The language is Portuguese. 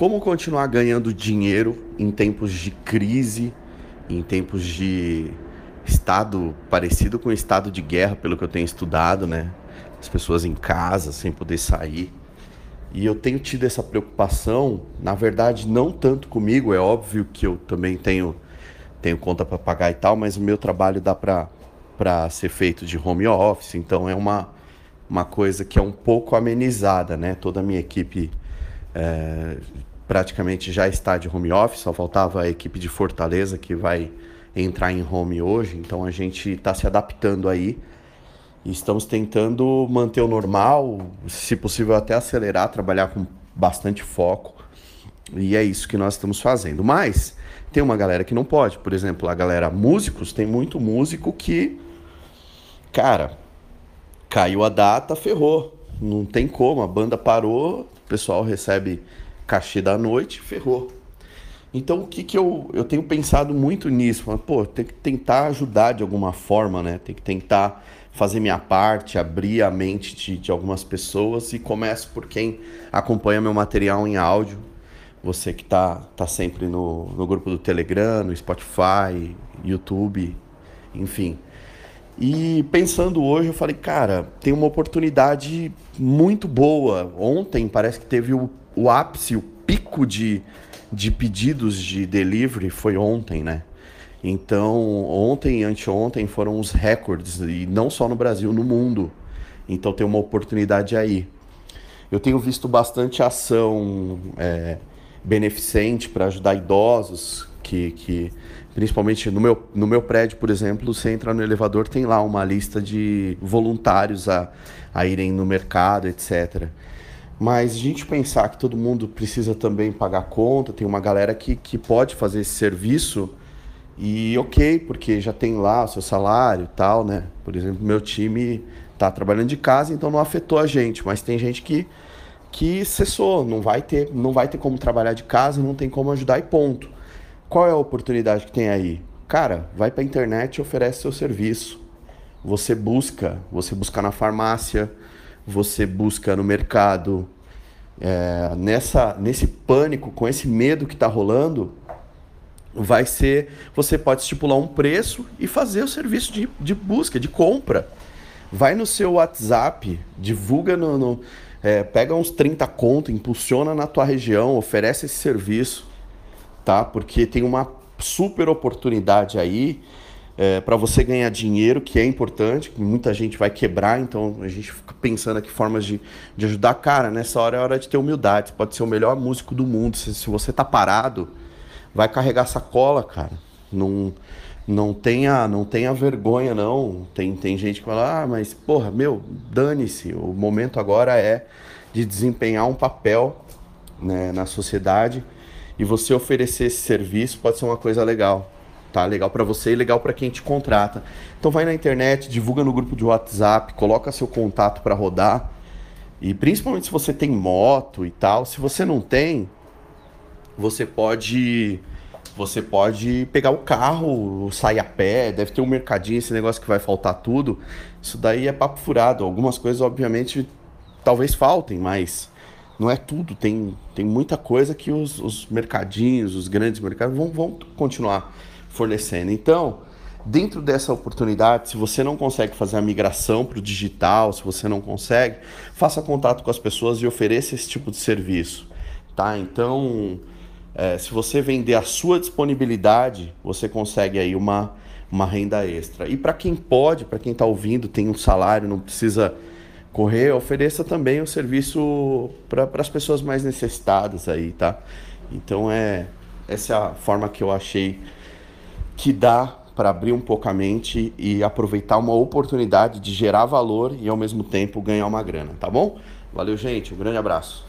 como continuar ganhando dinheiro em tempos de crise, em tempos de estado parecido com estado de guerra, pelo que eu tenho estudado, né? As pessoas em casa, sem poder sair. E eu tenho tido essa preocupação, na verdade, não tanto comigo, é óbvio que eu também tenho, tenho conta para pagar e tal, mas o meu trabalho dá para ser feito de home office, então é uma, uma coisa que é um pouco amenizada, né? Toda a minha equipe é, praticamente já está de home office, só faltava a equipe de Fortaleza que vai entrar em home hoje, então a gente está se adaptando aí estamos tentando manter o normal, se possível até acelerar, trabalhar com bastante foco. E é isso que nós estamos fazendo. Mas tem uma galera que não pode, por exemplo, a galera músicos, tem muito músico que, cara, caiu a data, ferrou. Não tem como, a banda parou, o pessoal recebe cachê da noite, ferrou. Então, o que, que eu, eu tenho pensado muito nisso? Pô, tem que tentar ajudar de alguma forma, né? Tem que tentar fazer minha parte, abrir a mente de, de algumas pessoas e começo por quem acompanha meu material em áudio. Você que está tá sempre no, no grupo do Telegram, no Spotify, YouTube, enfim. E pensando hoje, eu falei, cara, tem uma oportunidade muito boa. Ontem parece que teve o, o ápice, o pico de, de pedidos de delivery foi ontem, né? Então, ontem e anteontem foram os recordes, e não só no Brasil, no mundo. Então, tem uma oportunidade aí. Eu tenho visto bastante ação é, beneficente para ajudar idosos, que, que principalmente no meu, no meu prédio, por exemplo, você entra no elevador, tem lá uma lista de voluntários a, a irem no mercado, etc. Mas a gente pensar que todo mundo precisa também pagar conta, tem uma galera que, que pode fazer esse serviço e ok, porque já tem lá o seu salário e tal, né? Por exemplo, meu time tá trabalhando de casa, então não afetou a gente, mas tem gente que que cessou, não vai ter, não vai ter como trabalhar de casa, não tem como ajudar e ponto. Qual é a oportunidade que tem aí? Cara, vai para a internet e oferece seu serviço. Você busca, você busca na farmácia, você busca no mercado. É, nessa, nesse pânico, com esse medo que está rolando, vai ser. Você pode estipular um preço e fazer o serviço de, de busca, de compra. Vai no seu WhatsApp, divulga no. no é, pega uns 30 conto, impulsiona na tua região, oferece esse serviço, tá? Porque tem uma super oportunidade aí é, para você ganhar dinheiro, que é importante, que muita gente vai quebrar, então a gente fica pensando aqui formas de, de ajudar. Cara, nessa hora é hora de ter humildade. Você pode ser o melhor músico do mundo. Se, se você tá parado, vai carregar sacola, cara. Não, não tenha, não tenha vergonha, não. Tem, tem gente que fala, ah, mas porra, meu, dane-se. O momento agora é de desempenhar um papel né, na sociedade e você oferecer esse serviço pode ser uma coisa legal tá? Legal para você e legal para quem te contrata. Então vai na internet, divulga no grupo de WhatsApp, coloca seu contato para rodar. E principalmente se você tem moto e tal, se você não tem, você pode você pode pegar o carro, sair a pé, deve ter um mercadinho, esse negócio que vai faltar tudo. Isso daí é papo furado. Algumas coisas, obviamente, talvez faltem, mas não é tudo. Tem, tem muita coisa que os, os mercadinhos, os grandes mercados vão, vão continuar fornecendo. Então, dentro dessa oportunidade, se você não consegue fazer a migração para o digital, se você não consegue, faça contato com as pessoas e ofereça esse tipo de serviço. Tá? Então, é, se você vender a sua disponibilidade, você consegue aí uma, uma renda extra. E para quem pode, para quem está ouvindo, tem um salário, não precisa correr, ofereça também o serviço para as pessoas mais necessitadas aí, tá? Então é essa é a forma que eu achei que dá para abrir um pouco a mente e aproveitar uma oportunidade de gerar valor e ao mesmo tempo ganhar uma grana, tá bom? Valeu, gente. Um grande abraço.